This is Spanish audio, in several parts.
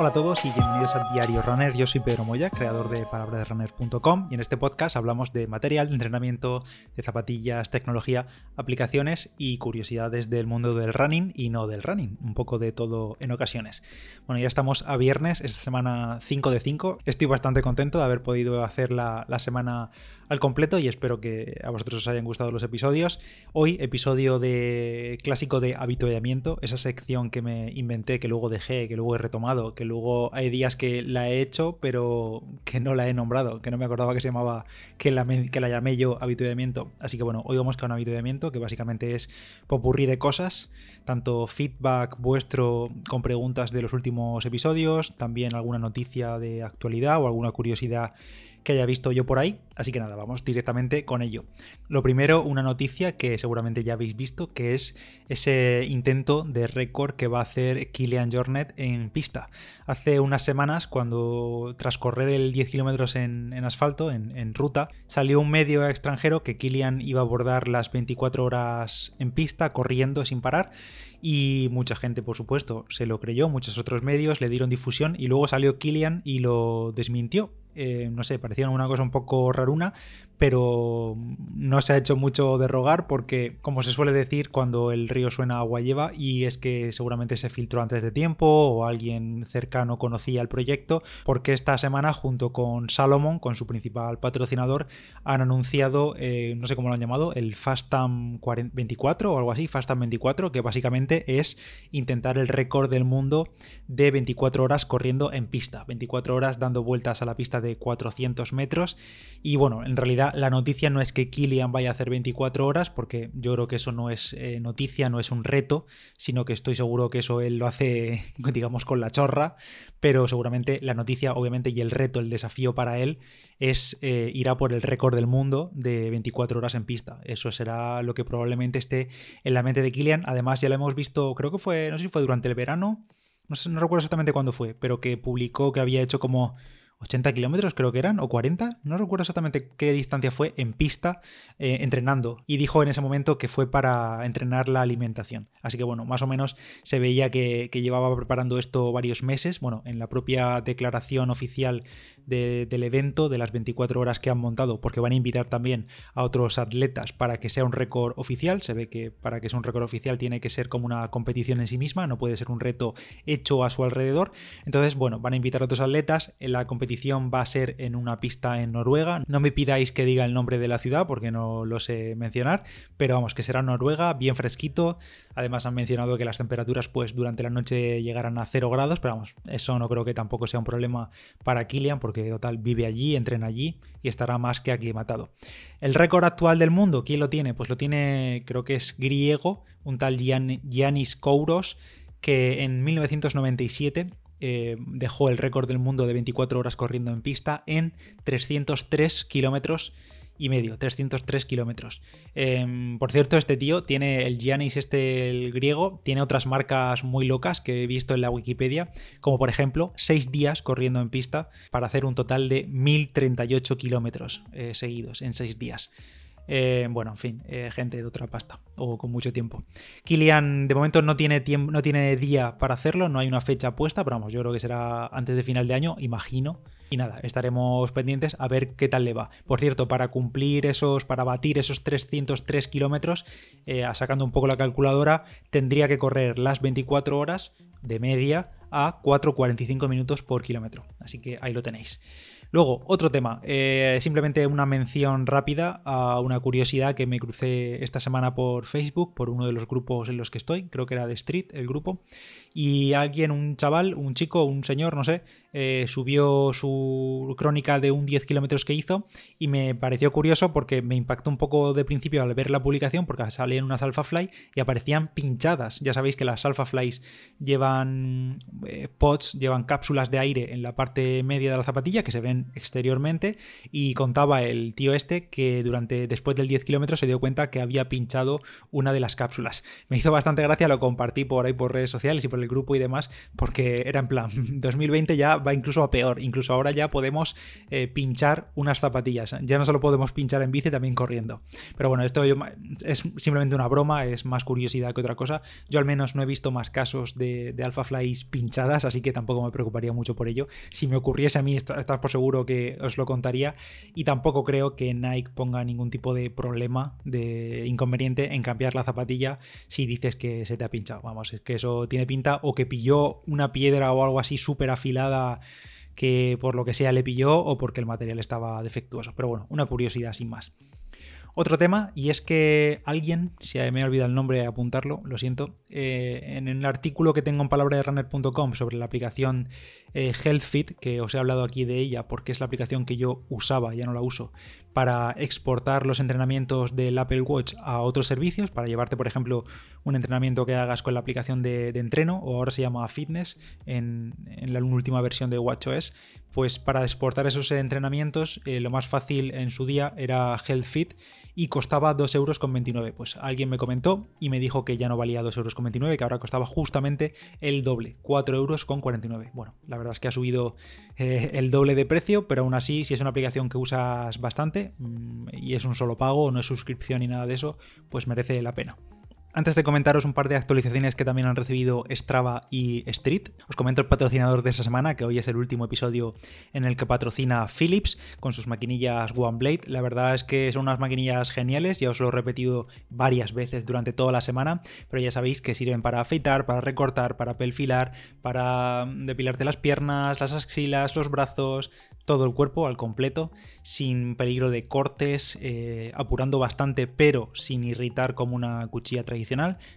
Hola a todos y bienvenidos al Diario Runner. Yo soy Pedro Moya, creador de palabrasrunner.com y en este podcast hablamos de material, de entrenamiento, de zapatillas, tecnología, aplicaciones y curiosidades del mundo del running y no del running, un poco de todo en ocasiones. Bueno, ya estamos a viernes, esta semana 5 de 5. Estoy bastante contento de haber podido hacer la, la semana al completo y espero que a vosotros os hayan gustado los episodios. Hoy episodio de clásico de habituallamiento, esa sección que me inventé, que luego dejé, que luego he retomado, que luego hay días que la he hecho pero que no la he nombrado, que no me acordaba que se llamaba, que la, que la llamé yo habituallamiento. Así que bueno, hoy vamos con habituallamiento, que básicamente es popurrí de cosas, tanto feedback vuestro con preguntas de los últimos episodios, también alguna noticia de actualidad o alguna curiosidad que haya visto yo por ahí. Así que nada, vamos directamente con ello. Lo primero, una noticia que seguramente ya habéis visto, que es ese intento de récord que va a hacer Kilian Jornet en pista. Hace unas semanas, cuando tras correr el 10 kilómetros en, asfalto, en, en, ruta, salió un medio extranjero que Kilian iba a abordar las 24 horas en pista, corriendo sin parar y mucha gente, por supuesto, se lo creyó, muchos otros medios le dieron difusión y luego salió Kilian y lo desmintió. Eh, no sé, parecía una cosa un poco raruna, pero no se ha hecho mucho de rogar porque, como se suele decir, cuando el río suena agua lleva y es que seguramente se filtró antes de tiempo o alguien cercano conocía el proyecto, porque esta semana junto con Salomon, con su principal patrocinador, han anunciado, eh, no sé cómo lo han llamado, el Fastam 24 o algo así, Fastam 24, que básicamente es intentar el récord del mundo de 24 horas corriendo en pista, 24 horas dando vueltas a la pista de 400 metros. Y bueno, en realidad la noticia no es que Kilian vaya a hacer 24 horas, porque yo creo que eso no es eh, noticia, no es un reto, sino que estoy seguro que eso él lo hace, digamos, con la chorra, pero seguramente la noticia, obviamente, y el reto, el desafío para él es eh, ir a por el récord del mundo de 24 horas en pista. Eso será lo que probablemente esté en la mente de Kilian. Además, ya lo hemos visto, creo que fue, no sé si fue durante el verano, no, no recuerdo exactamente cuándo fue, pero que publicó que había hecho como 80 kilómetros creo que eran, o 40, no recuerdo exactamente qué distancia fue en pista eh, entrenando. Y dijo en ese momento que fue para entrenar la alimentación. Así que bueno, más o menos se veía que, llevaba preparando esto varios meses. Bueno, en la propia declaración oficial del evento, de las 24 horas que han montado, porque van a invitar también a otros atletas para que sea un récord oficial. Se ve que para que sea un récord oficial tiene que ser como una competición en sí misma, no puede ser un reto hecho a su alrededor. Entonces, bueno, van a invitar a otros atletas. La competición va a ser en una pista en Noruega. No me pidáis que diga el nombre de la ciudad porque no lo sé mencionar, pero vamos, que será Noruega, bien fresquito. Además han mencionado que las temperaturas pues durante la noche llegarán a 0 grados, pero vamos, eso no creo que tampoco sea un problema para Kilian porque total vive allí, entrena allí y estará más que aclimatado. El récord actual del mundo, ¿quién lo tiene? Pues lo tiene, creo que es griego, un tal Giannis Kouros, que en 1997 eh, dejó el récord del mundo de 24 horas corriendo en pista en 303 kilómetros y medio, 303 kilómetros. Em, por cierto, este tío tiene el Giannis, este el griego, tiene otras marcas muy locas que he visto en la Wikipedia, como por ejemplo 6 días corriendo en pista para hacer un total de 1038 kilómetros eh, seguidos en 6 días. Eh, bueno, en fin, eh, gente de otra pasta o con mucho tiempo. Kilian de momento no tiene, tiempo, no tiene día para hacerlo, no hay una fecha puesta, pero vamos, yo creo que será antes de final de año, imagino. Y nada, estaremos pendientes a ver qué tal le va. Por cierto, para cumplir esos, para batir esos 303 kilómetros, eh, sacando un poco la calculadora, tendría que correr las 24 horas de media a 4,45 minutos por kilómetro. Así que ahí lo tenéis. Luego, otro tema, eh, simplemente una mención rápida a una curiosidad que me crucé esta semana por Facebook, por uno de los grupos en los que estoy, creo que era de Street el grupo, y alguien, un chaval, un chico, un señor, no sé, eh, subió su crónica de un 10 kilómetros que hizo y me pareció curioso porque me impactó un poco de principio al ver la publicación porque salían unas Fly y aparecían pinchadas. Ya sabéis que las Flies llevan eh, pods, llevan cápsulas de aire en la parte media de la zapatilla que se ven exteriormente y contaba el tío este que durante después del 10 kilómetros se dio cuenta que había pinchado una de las cápsulas. Me hizo bastante gracia, lo compartí por ahí por redes sociales y por el grupo y demás, porque era en plan, 2020 ya va incluso a peor, incluso ahora ya podemos eh, pinchar unas zapatillas, ya no solo podemos pinchar en bici, también corriendo. Pero bueno, esto es simplemente una broma, es más curiosidad que otra cosa. Yo al menos no he visto más casos de, de Alpha Flies pinchadas, así que tampoco me preocuparía mucho por ello. Si me ocurriese a mí, estás por seguro que os lo contaría. Y tampoco creo que Nike ponga ningún tipo de problema, de inconveniente en cambiar la zapatilla si dices que se te ha pinchado. Vamos, es que eso tiene pinta o que pilló una piedra o algo así súper afilada que por lo que sea le pilló o porque el material estaba defectuoso. Pero bueno, una curiosidad sin más. Otro tema, y es que alguien, si me he olvidado el nombre de apuntarlo, lo siento, eh, en el artículo que tengo en palabraderunner.com sobre la aplicación eh, HealthFit, que os he hablado aquí de ella porque es la aplicación que yo usaba, ya no la uso, para exportar los entrenamientos del Apple Watch a otros servicios, para llevarte, por ejemplo, un entrenamiento que hagas con la aplicación de, entreno, o ahora se llama Fitness en, la última versión de WatchOS, pues para exportar esos entrenamientos eh, lo más fácil en su día era HealthFit y costaba 2,29 euros. Pues alguien me comentó y me dijo que ya no valía 2,29 euros, que ahora costaba justamente el doble, 4,49 euros. Bueno, la verdad es que ha subido eh, el doble de precio, pero aún así, si es una aplicación que usas bastante mm, y es un solo pago, no es suscripción ni nada de eso, pues merece la pena. Antes de comentaros un par de actualizaciones que también han recibido Strava y Street, os comento el patrocinador de esta semana, que hoy es el último episodio en el que patrocina Philips con sus maquinillas OneBlade. La verdad es que son unas maquinillas geniales, ya os lo he repetido varias veces durante toda la semana, pero ya sabéis que sirven para afeitar, para recortar, para pelfilar, para depilarte las piernas, las axilas, los brazos, todo el cuerpo al completo, sin peligro de cortes, eh, apurando bastante, pero sin irritar como una cuchilla tradicional.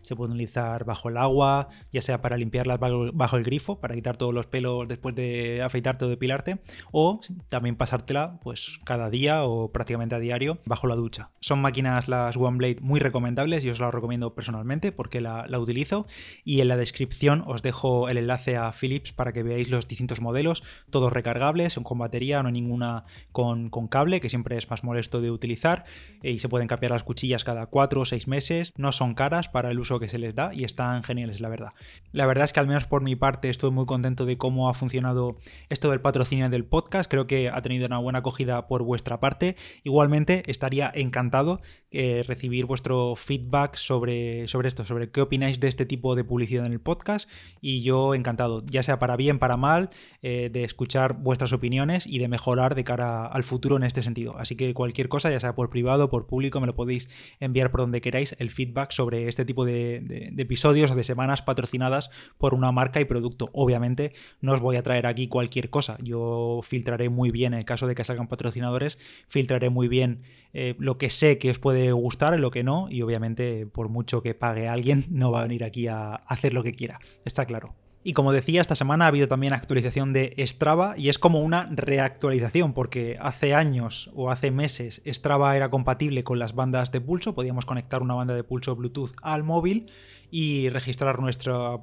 Se puede utilizar bajo el agua, ya sea para limpiarlas bajo, el grifo, para quitar todos los pelos después de afeitarte o depilarte, o también pasártela pues cada día o prácticamente a diario bajo la ducha. Son máquinas las OneBlade muy recomendables y os las recomiendo personalmente porque la, utilizo y en la descripción os dejo el enlace a Philips para que veáis los distintos modelos, todos recargables, son combate no hay ninguna con, cable, que siempre es más molesto de utilizar, y se pueden cambiar las cuchillas cada 4 o 6 meses, no son caras para el uso que se les da y están geniales, la verdad. La verdad es que al menos por mi parte estoy muy contento de cómo ha funcionado esto del patrocinio del podcast, creo que ha tenido una buena acogida por vuestra parte. Igualmente estaría encantado eh, recibir vuestro feedback sobre, sobre esto, sobre qué opináis de este tipo de publicidad en el podcast y yo encantado, ya sea para bien, para mal, eh, de escuchar vuestras opiniones y de mejorar de cara al futuro en este sentido. Así que cualquier cosa, ya sea por privado, por público, me lo podéis enviar por donde queráis el feedback sobre este tipo de, episodios o de semanas patrocinadas por una marca y producto. Obviamente no os voy a traer aquí cualquier cosa. Yo filtraré muy bien, en el caso de que salgan patrocinadores, filtraré muy bien eh, lo que sé que os puede gustar y lo que no. Y obviamente por mucho que pague alguien, no va a venir aquí a hacer lo que quiera. Está claro. Y como decía, esta semana ha habido también actualización de Strava y es como una reactualización porque hace años o hace meses Strava era compatible con las bandas de pulso, podíamos conectar una banda de pulso Bluetooth al móvil y registrar nuestras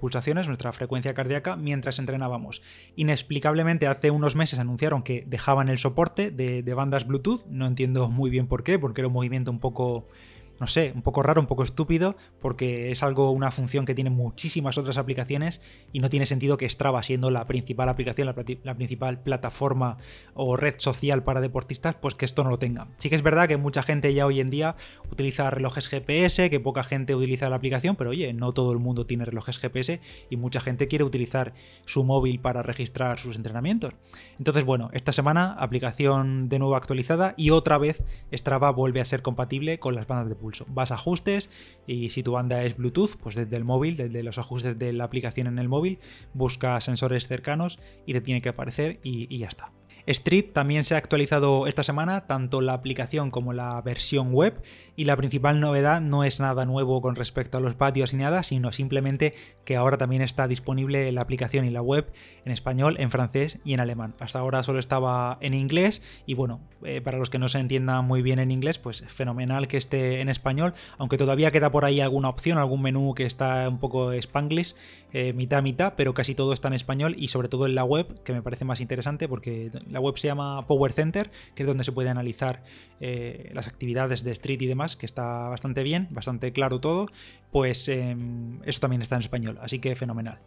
pulsaciones, nuestra frecuencia cardíaca mientras entrenábamos. Inexplicablemente hace unos meses anunciaron que dejaban el soporte de, de bandas Bluetooth, no entiendo muy bien por qué, porque era un movimiento un poco no sé, un poco raro, un poco estúpido, porque es algo, una función que tiene muchísimas otras aplicaciones y no tiene sentido que Strava, siendo la principal aplicación, la, principal plataforma o red social para deportistas, pues que esto no lo tenga. Sí que es verdad que mucha gente ya hoy en día utiliza relojes GPS, que poca gente utiliza la aplicación, pero oye, no todo el mundo tiene relojes GPS y mucha gente quiere utilizar su móvil para registrar sus entrenamientos. Entonces, bueno, esta semana aplicación de nuevo actualizada y otra vez Strava vuelve a ser compatible con las bandas de pulso. Vas a ajustes y si tu banda es Bluetooth, pues desde el móvil, desde los ajustes de la aplicación en el móvil, busca sensores cercanos y te tiene que aparecer y ya está. Street también se ha actualizado esta semana, tanto la aplicación como la versión web, y la principal novedad no es nada nuevo con respecto a los patios ni nada, sino simplemente que ahora también está disponible la aplicación y la web en español, en francés y en alemán. Hasta ahora solo estaba en inglés y bueno, eh, para los que no se entiendan muy bien en inglés, pues fenomenal que esté en español, aunque todavía queda por ahí alguna opción, algún menú que está un poco spanglish, eh, mitad mitad, pero casi todo está en español y sobre todo en la web, que me parece más interesante porque la La web se llama Power Center, que es donde se puede analizar eh, las actividades de Street y demás, que está bastante bien, bastante claro todo. Pues em, eso también está en español, así que fenomenal.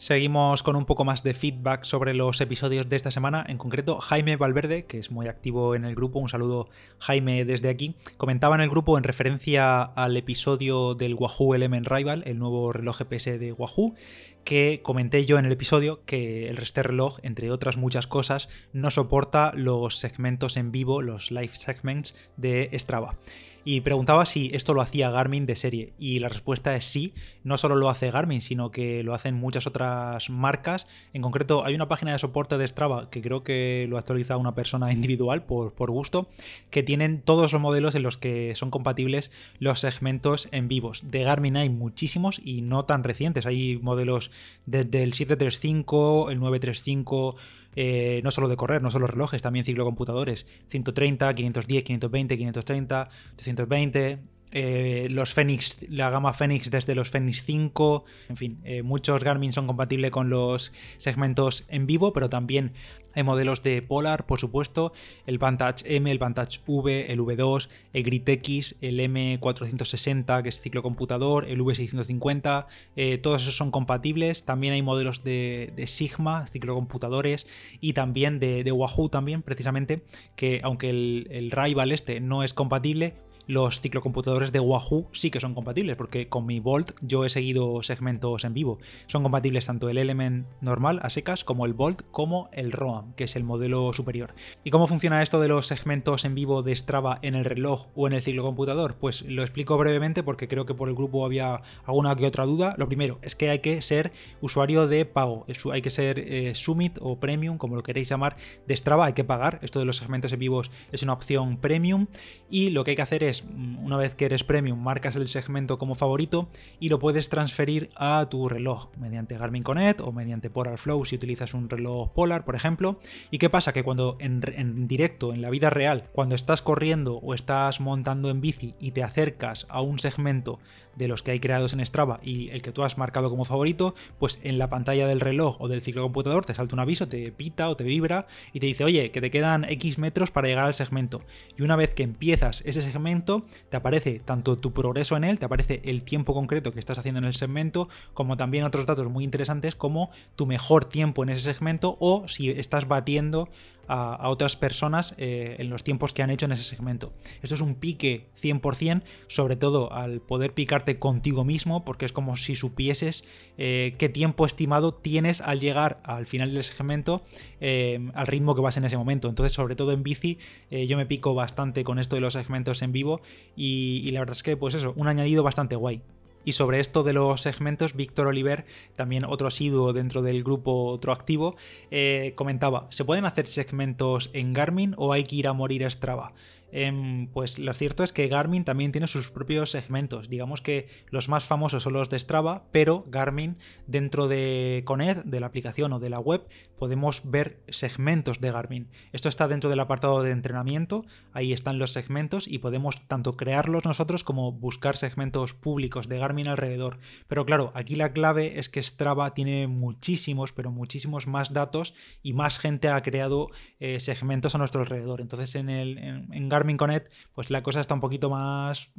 Seguimos con un poco más de feedback sobre los episodios de esta semana. En concreto, Jaime Valverde, que es muy activo en el grupo, un saludo Jaime desde aquí, comentaba en el grupo en referencia al episodio del Wahoo Element Rival, el nuevo reloj GPS de Wahoo, que comenté yo en el episodio que el este reloj, entre otras muchas cosas, no soporta los segmentos en vivo, los live segments de Strava y preguntaba si esto lo hacía Garmin de serie. Y la respuesta es sí, no solo lo hace Garmin, sino que lo hacen muchas otras marcas. En concreto, hay una página de soporte de Strava que creo que lo actualiza una persona individual por, por gusto, que tienen todos los modelos en los que son compatibles los segmentos en vivos. De Garmin hay muchísimos y no tan recientes. Hay modelos desde el 735, el 935 eh, no solo de correr, no solo relojes, también ciclocomputadores. 130, 510, 520, 530, 320, eh, los Fenix, la gama Fenix desde los Fenix 5, en fin, eh, muchos Garmin son compatibles con los segmentos en vivo, pero también hay modelos de Polar, por supuesto, el Vantage M, el Vantage V, el V2, el Grit X, el M460, que es ciclocomputador, el V650, eh, todos esos son compatibles. También hay modelos de, Sigma, ciclocomputadores, y también de, Wahoo también, precisamente, que aunque el, el Rival este no es compatible, los ciclocomputadores de Wahoo sí que son compatibles, porque con mi Volt yo he seguido segmentos en vivo. Son compatibles tanto el Element normal a secas como el Volt como el ROAM, que es el modelo superior. ¿Y cómo funciona esto de los segmentos en vivo de Strava en el reloj o en el ciclocomputador? Pues lo explico brevemente porque creo que por el grupo había alguna que otra duda. Lo primero es que hay que ser usuario de pago, hay que ser eh, Summit o Premium, como lo queréis llamar, de Strava, hay que pagar. Esto de los segmentos en vivos es una opción Premium y lo que hay que hacer es Mm, una vez que eres premium, marcas el segmento como favorito y lo puedes transferir a tu reloj mediante Garmin Connect o mediante Polar Flow si utilizas un reloj Polar, por ejemplo. ¿Y qué pasa? Que cuando en, en directo, en la vida real, cuando estás corriendo o estás montando en bici y te acercas a un segmento de los que hay creados en Strava y el que tú has marcado como favorito, pues en la pantalla del reloj o del ciclocomputador te salta un aviso, te pita o te vibra y te dice, oye, que te quedan X metros para llegar al segmento. Y una vez que empiezas ese segmento, te aparece tanto tu progreso en él, te aparece el tiempo concreto que estás haciendo en el segmento, como también otros datos muy interesantes como tu mejor tiempo en ese segmento o si estás batiendo a, otras personas eh, en los tiempos que han hecho en ese segmento. Esto es un pique 100%, sobre todo al poder picarte contigo mismo, porque es como si supieses eh, qué tiempo estimado tienes al llegar al final del segmento eh, al ritmo que vas en ese momento. Entonces, sobre todo en bici, yo me pico bastante con esto de los segmentos en vivo y, y la verdad es que, pues eso, un añadido bastante guay. Y sobre esto de los segmentos, Víctor Oliver, también otro asiduo dentro del grupo, otro activo, eh, comentaba, ¿se pueden hacer segmentos en Garmin o hay que ir a morir a Strava? Em, pues lo cierto es que Garmin también tiene sus propios segmentos. Digamos que los más famosos son los de Strava, pero Garmin dentro de Coned, de la aplicación o de la web, podemos ver segmentos de Garmin. Esto está dentro del apartado de entrenamiento, ahí están los segmentos y podemos tanto crearlos nosotros como buscar segmentos públicos de Garmin alrededor. Pero claro, aquí la clave es que Strava tiene muchísimos, pero muchísimos más datos y más gente ha creado eh, segmentos a nuestro alrededor. Entonces en, el, en, Garmin Connect, pues la cosa está un poquito más,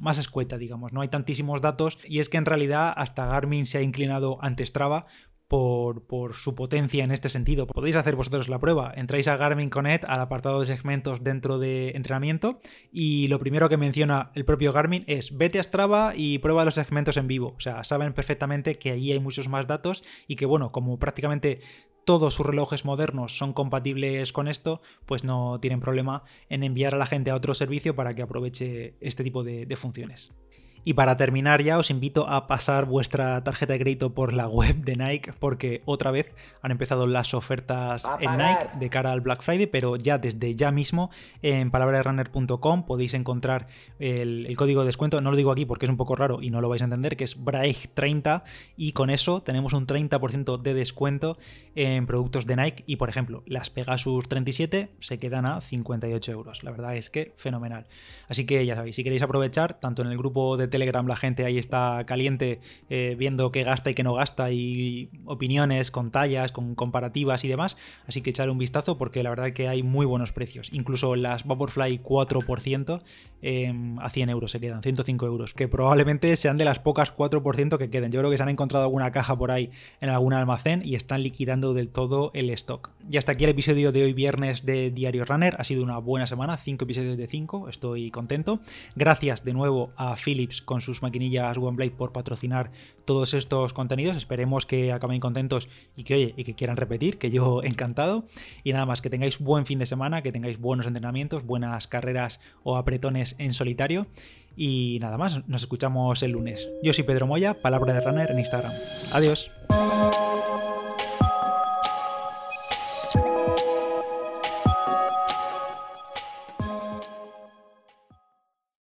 más escueta, digamos. No hay tantísimos datos y es que en realidad hasta Garmin se ha inclinado ante Strava por, su potencia en este sentido. Podéis hacer vosotros la prueba. Entráis a Garmin Connect al apartado de segmentos dentro de entrenamiento y lo primero que menciona el propio Garmin es vete a Strava y prueba los segmentos en vivo. O sea, saben perfectamente que allí hay muchos más datos y que bueno, como prácticamente todos sus relojes modernos son compatibles con esto, pues no tienen problema en enviar a la gente a otro servicio para que aproveche este tipo de, de funciones. Y para terminar ya os invito a pasar vuestra tarjeta de crédito por la web de Nike porque otra vez han empezado las ofertas en Nike de cara al Black Friday, pero ya desde ya mismo en palabrasrunner.com podéis encontrar el, código de descuento, no lo digo aquí porque es un poco raro y no lo vais a entender, que es BRAIG30 y con eso tenemos un 30% de descuento en productos de Nike y por ejemplo las Pegasus 37 se quedan a 58 euros. La verdad es que fenomenal. Así que ya sabéis, si queréis aprovechar tanto en el grupo de Telegram la gente ahí está caliente eh, viendo qué gasta y qué no gasta y opiniones con tallas, con comparativas y demás. Así que echar un vistazo porque la verdad que hay muy buenos precios. Incluso las Vaporfly 4% em, a 100 euros se quedan, 105 euros, que probablemente sean de las pocas 4% que queden. Yo creo que se han encontrado alguna caja por ahí en algún almacén y están liquidando del todo el stock. Y hasta aquí el episodio de hoy viernes de Diario Runner. Ha sido una buena semana, 5 episodios de 5, estoy contento. Gracias de nuevo a Philips con sus maquinillas OneBlade por patrocinar todos estos contenidos. Esperemos que acaben contentos y que, oye, y que quieran repetir, que yo encantado. Y nada más, que tengáis buen fin de semana, que tengáis buenos entrenamientos, buenas carreras o apretones en solitario. Y nada más, nos escuchamos el lunes. Yo soy Pedro Moya, Palabra de Runner en Instagram. Adiós.